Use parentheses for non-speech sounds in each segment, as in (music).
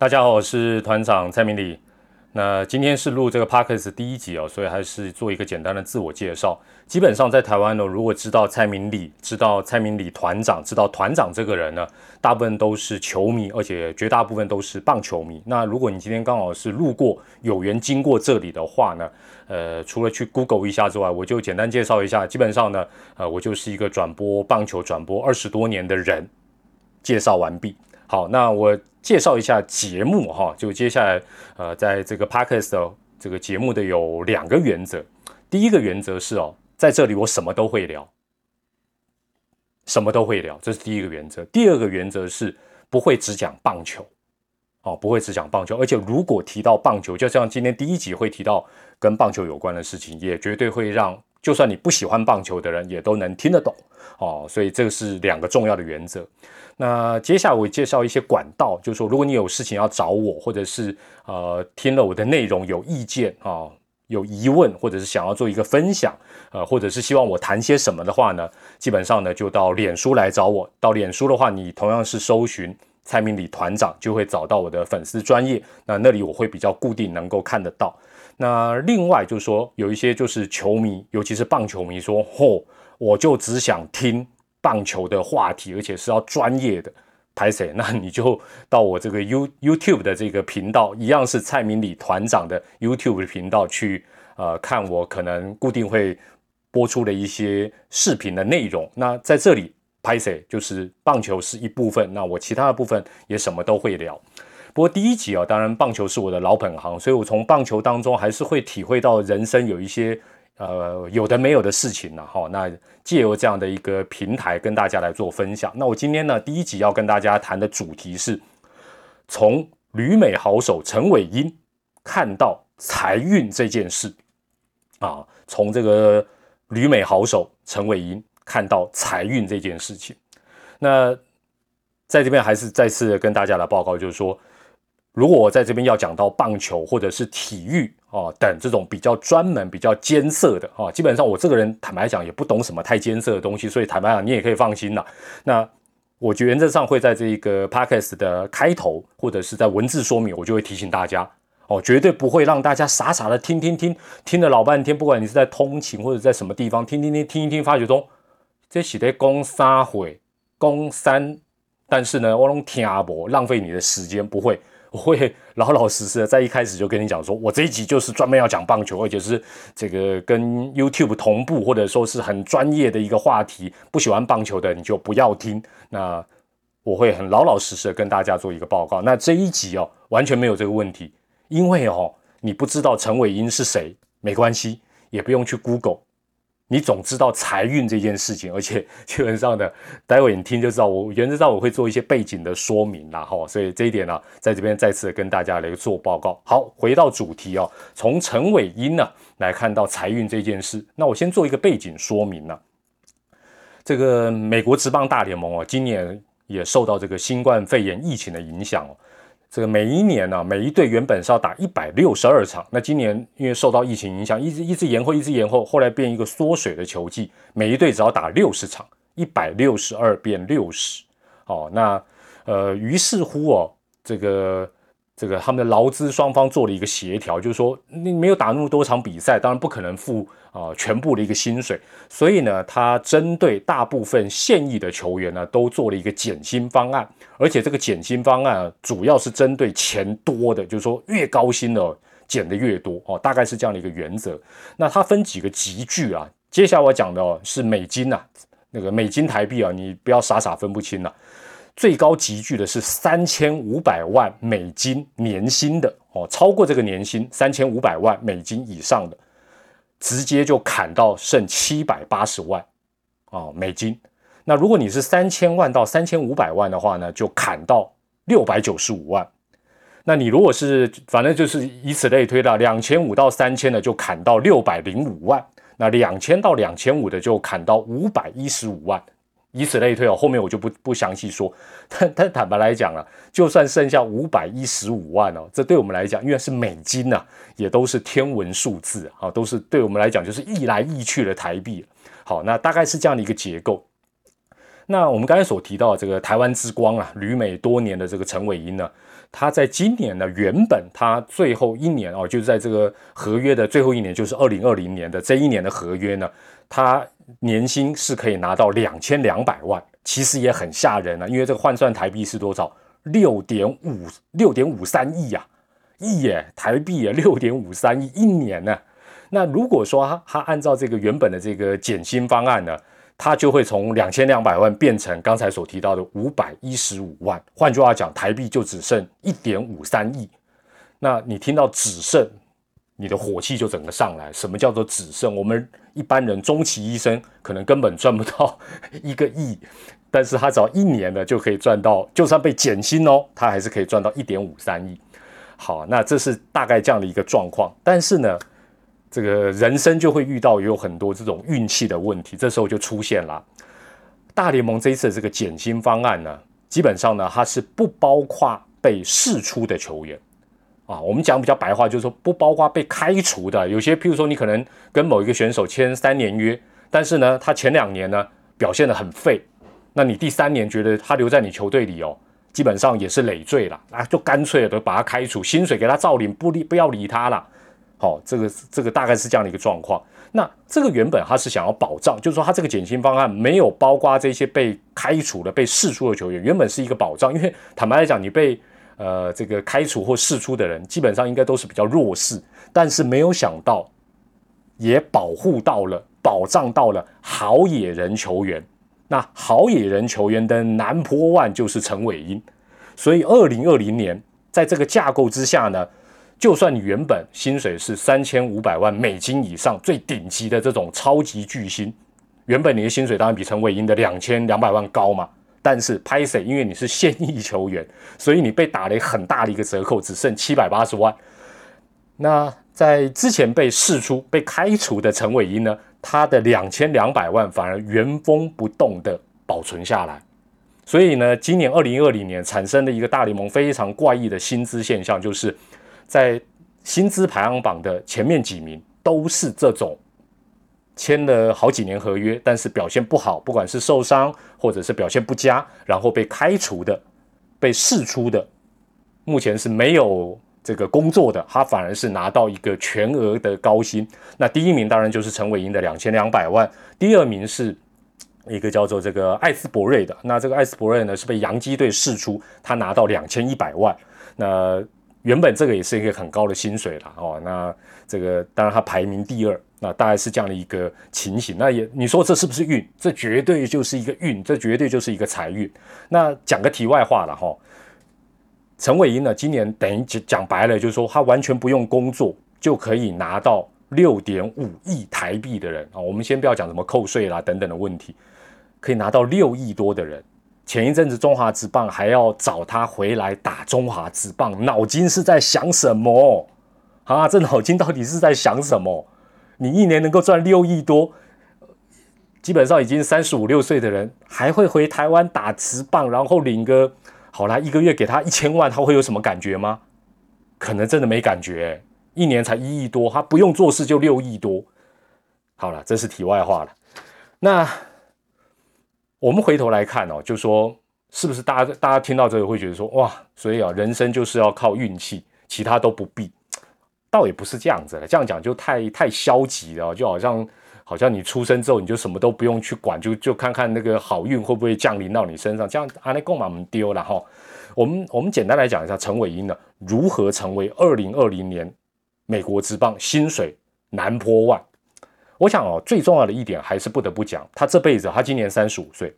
大家好，我是团长蔡明礼。那今天是录这个 podcast 第一集哦，所以还是做一个简单的自我介绍。基本上在台湾呢，如果知道蔡明礼，知道蔡明礼团长，知道团长这个人呢，大部分都是球迷，而且绝大部分都是棒球迷。那如果你今天刚好是路过，有缘经过这里的话呢，呃，除了去 Google 一下之外，我就简单介绍一下。基本上呢，呃，我就是一个转播棒球转播二十多年的人。介绍完毕。好，那我介绍一下节目哈，就接下来呃，在这个 podcast 这个节目的有两个原则。第一个原则是哦，在这里我什么都会聊，什么都会聊，这是第一个原则。第二个原则是不会只讲棒球，哦，不会只讲棒球，而且如果提到棒球，就像今天第一集会提到跟棒球有关的事情，也绝对会让就算你不喜欢棒球的人也都能听得懂哦。所以这个是两个重要的原则。那接下来我介绍一些管道，就是说，如果你有事情要找我，或者是呃听了我的内容有意见啊，有疑问，或者是想要做一个分享，呃，或者是希望我谈些什么的话呢，基本上呢就到脸书来找我。到脸书的话，你同样是搜寻蔡明礼团长，就会找到我的粉丝专业。那那里我会比较固定能够看得到。那另外就是说，有一些就是球迷，尤其是棒球迷说，嚯，我就只想听。棒球的话题，而且是要专业的拍谁？(laughs) 那你就到我这个 You YouTube 的这个频道，一样是蔡明礼团长的 YouTube 频道去呃看我可能固定会播出的一些视频的内容。那在这里拍谁就是棒球是一部分，那我其他的部分也什么都会聊。不过第一集啊，当然棒球是我的老本行，所以我从棒球当中还是会体会到人生有一些。呃，有的没有的事情呢，哈，那借由这样的一个平台跟大家来做分享。那我今天呢，第一集要跟大家谈的主题是，从旅美好手陈伟英看到财运这件事啊，从这个旅美好手陈伟英看到财运这件事情。那在这边还是再次跟大家来报告，就是说。如果我在这边要讲到棒球或者是体育啊等这种比较专门、比较艰涩的啊，基本上我这个人坦白讲也不懂什么太艰涩的东西，所以坦白讲你也可以放心了。那我原则上会在这一个 podcast 的开头或者是在文字说明，我就会提醒大家哦，绝对不会让大家傻傻的听听听听了老半天，不管你是在通勤或者在什么地方听听听听一听，发觉中这写的攻三回攻三，但是呢我拢听不浪费你的时间，不会。我会老老实实的在一开始就跟你讲说，我这一集就是专门要讲棒球，而且是这个跟 YouTube 同步，或者说是很专业的一个话题。不喜欢棒球的你就不要听。那我会很老老实实的跟大家做一个报告。那这一集哦，完全没有这个问题，因为哦，你不知道陈伟英是谁，没关系，也不用去 Google。你总知道财运这件事情，(laughs) 而且基本上呢，待会你听就知道。我原则上我会做一些背景的说明啦，哈，所以这一点呢，在这边再次跟大家来做报告。好，回到主题哦，从陈伟英呢来看到财运这件事，那我先做一个背景说明呢。这个美国职棒大联盟哦，今年也受到这个新冠肺炎疫情的影响哦。这个每一年呢，每一队原本是要打一百六十二场，那今年因为受到疫情影响，一直一直延后，一直延后，后来变一个缩水的球季，每一队只要打六十场，一百六十二变六十，哦，那呃，于是乎哦，这个。这个他们的劳资双方做了一个协调，就是说你没有打那么多场比赛，当然不可能付啊全部的一个薪水，所以呢，他针对大部分现役的球员呢，都做了一个减薪方案，而且这个减薪方案主要是针对钱多的，就是说越高薪的减的越多哦，大概是这样的一个原则。那它分几个集聚啊？接下来我讲的是美金呐，那个美金台币啊，你不要傻傻分不清了。最高集聚的是三千五百万美金年薪的哦，超过这个年薪三千五百万美金以上的，直接就砍到剩七百八十万啊美金。那如果你是三千万到三千五百万的话呢，就砍到六百九十五万。那你如果是反正就是以此类推的，两千五到三千的就砍到六百零五万，那两千到两千五的就砍到五百一十五万。以此类推哦，后面我就不不详细说。但但坦白来讲啊，就算剩下五百一十五万哦，这对我们来讲，因为是美金呐，也都是天文数字啊，都是对我们来讲就是一来一去的台币。好，那大概是这样的一个结构。那我们刚才所提到这个台湾之光啊，旅美多年的这个陈伟英呢，他在今年呢，原本他最后一年哦，就是在这个合约的最后一年，就是二零二零年的这一年的合约呢，他年薪是可以拿到两千两百万，其实也很吓人啊，因为这个换算台币是多少？六点五六点五三亿呀，亿耶，台币也六点五三亿一年呢。那如果说他他按照这个原本的这个减薪方案呢？它就会从两千两百万变成刚才所提到的五百一十五万，换句话讲，台币就只剩一点五三亿。那你听到只剩，你的火气就整个上来。什么叫做只剩？我们一般人终其一生可能根本赚不到 (laughs) 一个亿，但是他只要一年呢就可以赚到，就算被减薪哦，他还是可以赚到一点五三亿。好，那这是大概这样的一个状况，但是呢。这个人生就会遇到有很多这种运气的问题，这时候就出现了。大联盟这一次的这个减薪方案呢，基本上呢，它是不包括被释出的球员啊。我们讲比较白话，就是说不包括被开除的。有些，譬如说你可能跟某一个选手签三年约，但是呢，他前两年呢表现得很废，那你第三年觉得他留在你球队里哦，基本上也是累赘了啊，就干脆的把他开除，薪水给他照领，不理不要理他了。好，这个这个大概是这样的一个状况。那这个原本他是想要保障，就是说他这个减薪方案没有包括这些被开除的、被释出的球员，原本是一个保障。因为坦白来讲，你被呃这个开除或释出的人，基本上应该都是比较弱势。但是没有想到，也保护到了、保障到了好野人球员。那好野人球员的南坡万就是陈伟英。所以二零二零年在这个架构之下呢。就算你原本薪水是三千五百万美金以上，最顶级的这种超级巨星，原本你的薪水当然比陈伟英的两千两百万高嘛。但是拍谁？因为你是现役球员，所以你被打了很大的一个折扣，只剩七百八十万。那在之前被释出、被开除的陈伟英呢？他的两千两百万反而原封不动的保存下来。所以呢，今年二零二零年产生的一个大联盟非常怪异的薪资现象，就是。在薪资排行榜的前面几名都是这种签了好几年合约，但是表现不好，不管是受伤或者是表现不佳，然后被开除的、被释出的，目前是没有这个工作的，他反而是拿到一个全额的高薪。那第一名当然就是陈伟英的两千两百万，第二名是一个叫做这个艾斯伯瑞的，那这个艾斯伯瑞呢是被洋基队释出，他拿到两千一百万。那原本这个也是一个很高的薪水了哦，那这个当然他排名第二，那大概是这样的一个情形。那也你说这是不是运？这绝对就是一个运，这绝对就是一个财运。那讲个题外话了哈，陈伟英呢，今年等于讲讲白了，就是说他完全不用工作就可以拿到六点五亿台币的人啊。我们先不要讲什么扣税啦等等的问题，可以拿到六亿多的人。前一阵子中华职棒还要找他回来打中华职棒，脑筋是在想什么啊？这脑筋到底是在想什么？你一年能够赚六亿多，基本上已经三十五六岁的人，还会回台湾打职棒，然后领个好啦，一个月给他一千万，他会有什么感觉吗？可能真的没感觉。一年才一亿多，他不用做事就六亿多。好了，这是题外话了。那。我们回头来看哦，就说是不是大家大家听到这个会觉得说哇，所以啊，人生就是要靠运气，其他都不必。倒也不是这样子了，这样讲就太太消极了，就好像好像你出生之后你就什么都不用去管，就就看看那个好运会不会降临到你身上，这样阿内贡马我们丢了哈。我们我们简单来讲一下陈伟英呢如何成为二零二零年美国职棒薪水南坡万。我想哦，最重要的一点还是不得不讲，他这辈子，他今年三十五岁。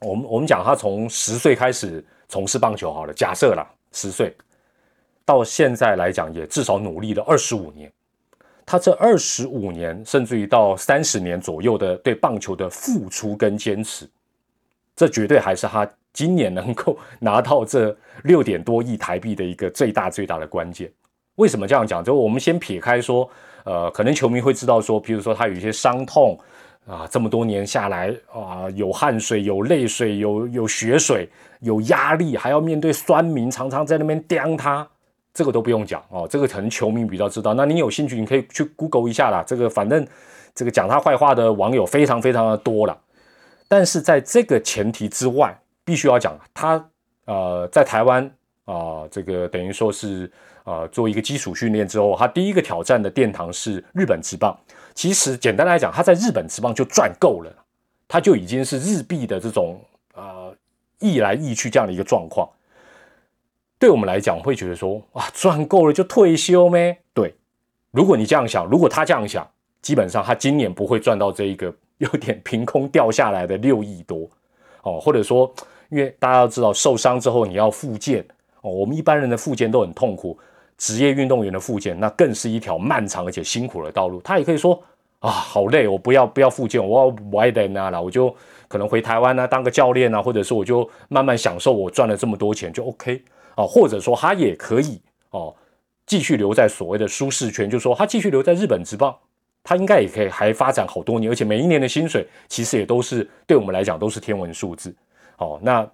我们我们讲他从十岁开始从事棒球好了，假设啦，十岁到现在来讲，也至少努力了二十五年。他这二十五年，甚至于到三十年左右的对棒球的付出跟坚持，这绝对还是他今年能够拿到这六点多亿台币的一个最大最大的关键。为什么这样讲？就我们先撇开说。呃，可能球迷会知道说，比如说他有一些伤痛啊，这么多年下来啊，有汗水、有泪水、有有血水、有压力，还要面对酸民常常在那边刁他，这个都不用讲哦，这个可能球迷比较知道。那你有兴趣，你可以去 Google 一下啦。这个反正这个讲他坏话的网友非常非常的多了。但是在这个前提之外，必须要讲，他呃在台湾啊，这个等于说是呃做一个基础训练之后，他第一个挑战的殿堂是日本职棒。其实简单来讲，他在日本职棒就赚够了，他就已经是日币的这种呃溢来溢去这样的一个状况。对我们来讲，会觉得说哇，赚够了就退休咩？对，如果你这样想，如果他这样想，基本上他今年不会赚到这一个有点凭空掉下来的六亿多哦，或者说，因为大家要知道，受伤之后你要复健哦，我们一般人的复健都很痛苦，职业运动员的复健那更是一条漫长而且辛苦的道路。他也可以说啊，好累，我不要不要复健，我要歪的那了，我就可能回台湾呢当个教练啊，或者说我就慢慢享受我赚了这么多钱就 OK。啊，或者说他也可以哦，继续留在所谓的舒适圈，就是说他继续留在日本职棒，他应该也可以还发展好多年，而且每一年的薪水其实也都是对我们来讲都是天文数字。哦，那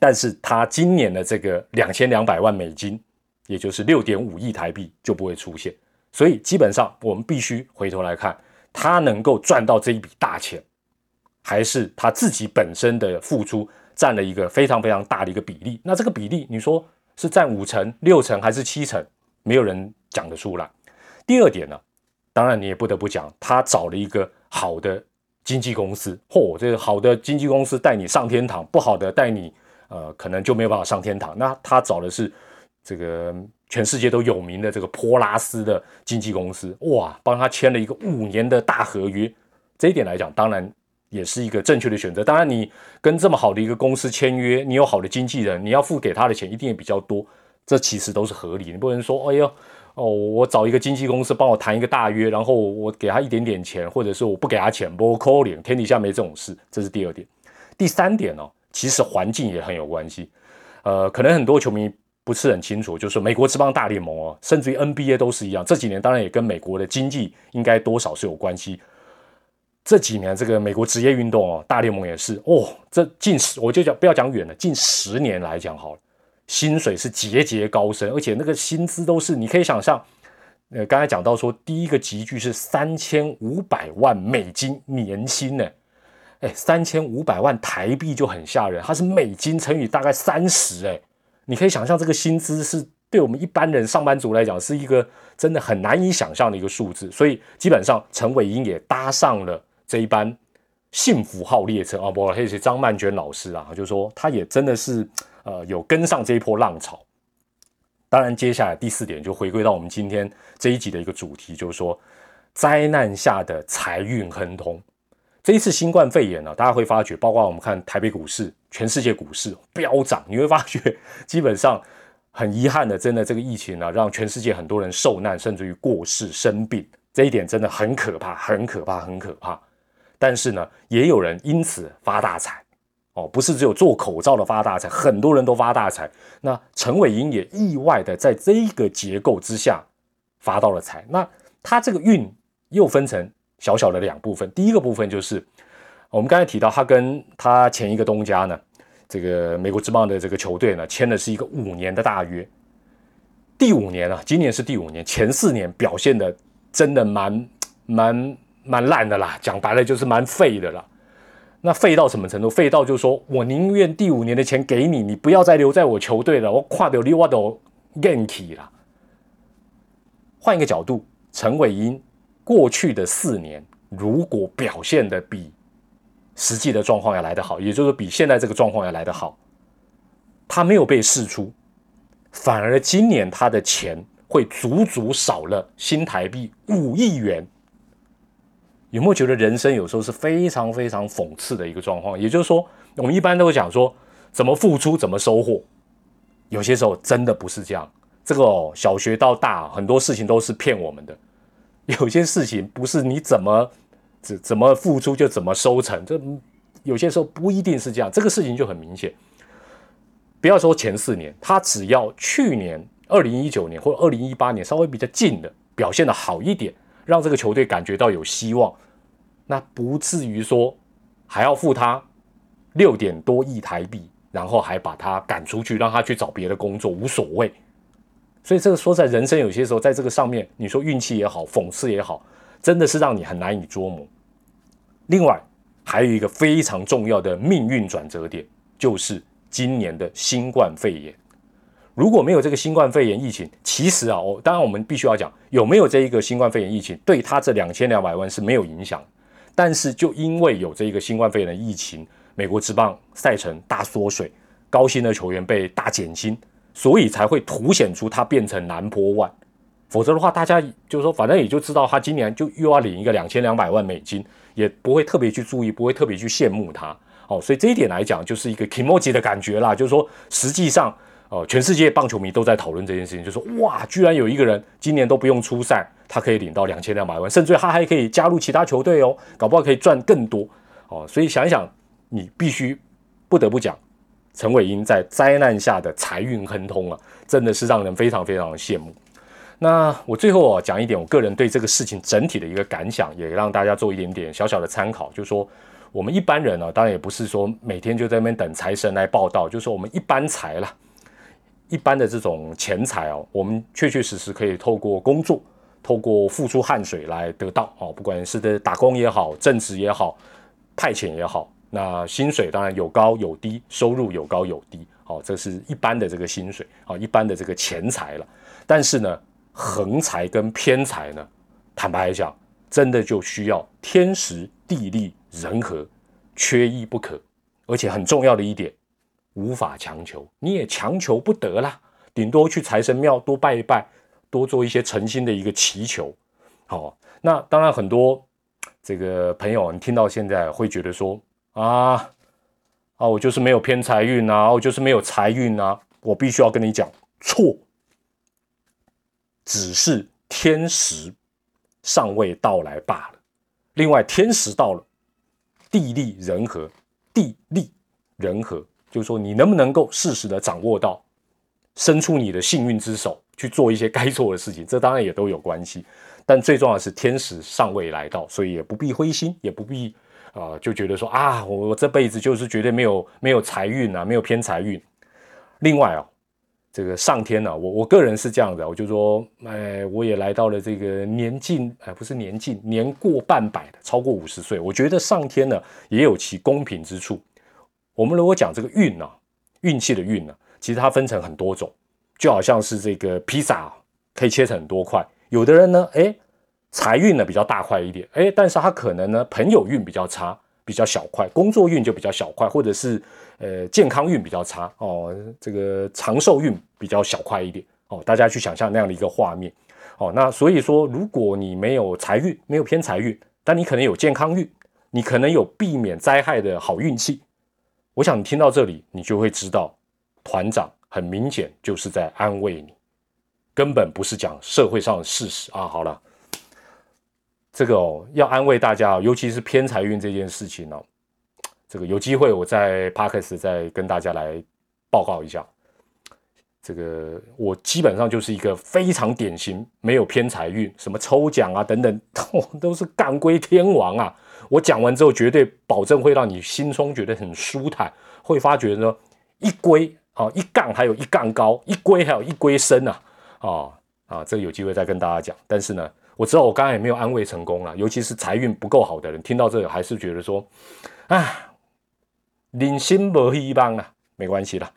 但是他今年的这个两千两百万美金，也就是六点五亿台币就不会出现，所以基本上我们必须回头来看，他能够赚到这一笔大钱，还是他自己本身的付出。占了一个非常非常大的一个比例，那这个比例你说是占五成、六成还是七成，没有人讲得出来。第二点呢，当然你也不得不讲，他找了一个好的经纪公司，嚯，这个好的经纪公司带你上天堂，不好的带你呃，可能就没有办法上天堂。那他找的是这个全世界都有名的这个波拉斯的经纪公司，哇，帮他签了一个五年的大合约。这一点来讲，当然。也是一个正确的选择。当然，你跟这么好的一个公司签约，你有好的经纪人，你要付给他的钱一定也比较多。这其实都是合理。你不能说，哎呦，哦，我找一个经纪公司帮我谈一个大约，然后我给他一点点钱，或者是我不给他钱，不扣脸。天底下没这种事。这是第二点。第三点呢，其实环境也很有关系。呃，可能很多球迷不是很清楚，就是美国这帮大联盟哦，甚至于 NBA 都是一样。这几年当然也跟美国的经济应该多少是有关系。这几年这个美国职业运动哦，大联盟也是哦，这近十我就讲不要讲远了，近十年来讲好了，薪水是节节高升，而且那个薪资都是你可以想象，呃，刚才讲到说第一个集聚是三千五百万美金年薪呢，哎，三千五百万台币就很吓人，它是美金乘以大概三十，哎，你可以想象这个薪资是对我们一般人上班族来讲是一个真的很难以想象的一个数字，所以基本上陈伟英也搭上了。这一班幸福号列车啊，不，还是张曼娟老师啊，就是说他也真的是呃有跟上这一波浪潮。当然，接下来第四点就回归到我们今天这一集的一个主题，就是说灾难下的财运亨通。这一次新冠肺炎呢，大家会发觉，包括我们看台北股市、全世界股市飙涨，你会发觉 (laughs) 基本上很遗憾的，真的这个疫情呢，让全世界很多人受难，甚至于过世、生病，这一点真的很可怕，很可怕，很可怕。但是呢，也有人因此发大财，哦，不是只有做口罩的发大财，很多人都发大财。那陈伟英也意外的在这一个结构之下发到了财。那他这个运又分成小小的两部分，第一个部分就是我们刚才提到，他跟他前一个东家呢，这个美国之棒的这个球队呢，签的是一个五年的大约。第五年啊，今年是第五年，前四年表现的真的蛮蛮。蛮烂的啦，讲白了就是蛮废的啦。那废到什么程度？废到就是说我宁愿第五年的钱给你，你不要再留在我球队了。我跨掉你我都 ganky 了。换一个角度，陈伟英过去的四年如果表现的比实际的状况要来得好，也就是比现在这个状况要来得好，他没有被释出，反而今年他的钱会足足少了新台币五亿元。有没有觉得人生有时候是非常非常讽刺的一个状况？也就是说，我们一般都会讲说，怎么付出怎么收获，有些时候真的不是这样。这个哦小学到大，很多事情都是骗我们的。(laughs) 有些事情不是你怎么怎怎么付出就怎么收成，这有些时候不一定是这样。这个事情就很明显。不要说前四年，他只要去年二零一九年或者二零一八年稍微比较近的表现的好一点。让这个球队感觉到有希望，那不至于说还要付他六点多亿台币，然后还把他赶出去，让他去找别的工作，无所谓。所以这个说在人生有些时候，在这个上面，你说运气也好，讽刺也好，真的是让你很难以捉摸。另外还有一个非常重要的命运转折点，就是今年的新冠肺炎。如果没有这个新冠肺炎疫情，其实啊，我当然我们必须要讲有没有这一个新冠肺炎疫情，对他这两千两百万是没有影响。但是就因为有这一个新冠肺炎的疫情，美国职棒赛程大缩水，高薪的球员被大减薪，所以才会凸显出他变成南坡万。否则的话，大家就是说，反正也就知道他今年就又要领一个两千两百万美金，也不会特别去注意，不会特别去羡慕他。哦，所以这一点来讲，就是一个 emoji 的感觉啦，就是说实际上。哦，全世界棒球迷都在讨论这件事情，就说哇，居然有一个人今年都不用出赛，他可以领到两千两百万，甚至他还可以加入其他球队哦，搞不好可以赚更多哦。所以想一想，你必须不得不讲，陈伟英在灾难下的财运亨通啊，真的是让人非常非常的羡慕。那我最后啊讲一点我个人对这个事情整体的一个感想，也让大家做一点点小小的参考，就是说我们一般人呢，当然也不是说每天就在那边等财神来报道，就是说我们一般财了。一般的这种钱财哦，我们确确实实可以透过工作，透过付出汗水来得到哦，不管是的打工也好，正职也好，派遣也好，那薪水当然有高有低，收入有高有低，好，这是一般的这个薪水啊，一般的这个钱财了。但是呢，横财跟偏财呢，坦白来讲，真的就需要天时地利人和，缺一不可，而且很重要的一点。无法强求，你也强求不得啦。顶多去财神庙多拜一拜，多做一些诚心的一个祈求。好，那当然很多这个朋友，你听到现在会觉得说啊啊，我就是没有偏财运啊，我就是没有财运啊。我必须要跟你讲，错，只是天时尚未到来罢了。另外，天时到了，地利人和，地利人和。就是说，你能不能够适时的掌握到，伸出你的幸运之手去做一些该做的事情，这当然也都有关系。但最重要的是天时尚未来到，所以也不必灰心，也不必啊就觉得说啊，我我这辈子就是绝对没有 (laughs) 没有财运啊，没有偏财运。另外啊，这个上天呢，我我个人是这样的，我就说，哎，我也来到了这个年近，哎，不是年近，年过半百的，超过五十岁，我觉得上天呢也有其公平之处。我们如果讲这个运呢，运气的运呢，其实它分成很多种，就好像是这个披萨可以切成很多块。有的人呢，哎，财运呢比较大块一点，哎，但是他可能呢朋友运比较差，比较小块；工作运就比较小块，或者是呃健康运比较差哦，这个长寿运比较小块一点哦。大家去想象那样的一个画面哦。那所以说，如果你没有财运，没有偏财运，但你可能有健康运，你可能有避免灾害的好运气。我想你听到这里，你就会知道，团长很明显就是在安慰你，根本不是讲社会上的事实啊。好了，这个哦要安慰大家，尤其是偏财运这件事情呢，这个有机会我在 p a r k e s 再跟大家来报告一下。这个我基本上就是一个非常典型，没有偏财运，什么抽奖啊等等，(laughs) 都是干归天王啊。我讲完之后，绝对保证会让你心中觉得很舒坦，会发觉呢一归啊一杠还有一杠高，一归还有一归深啊啊啊！这有机会再跟大家讲。但是呢，我知道我刚才也没有安慰成功了，尤其是财运不够好的人，听到这个还是觉得说啊，人心不希望了，没关系了，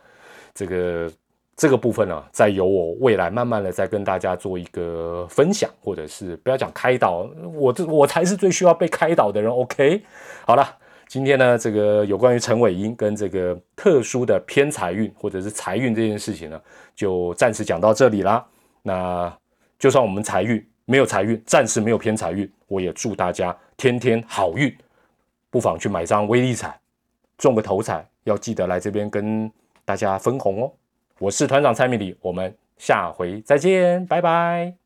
这个。这个部分呢，再由我未来慢慢的再跟大家做一个分享，或者是不要讲开导，我这我才是最需要被开导的人。OK，好了，今天呢，这个有关于陈伟英跟这个特殊的偏财运或者是财运这件事情呢，就暂时讲到这里啦。那就算我们财运没有财运，暂时没有偏财运，我也祝大家天天好运，不妨去买张威力彩，中个头彩，要记得来这边跟大家分红哦。我是团长蔡明礼，我们下回再见，拜拜。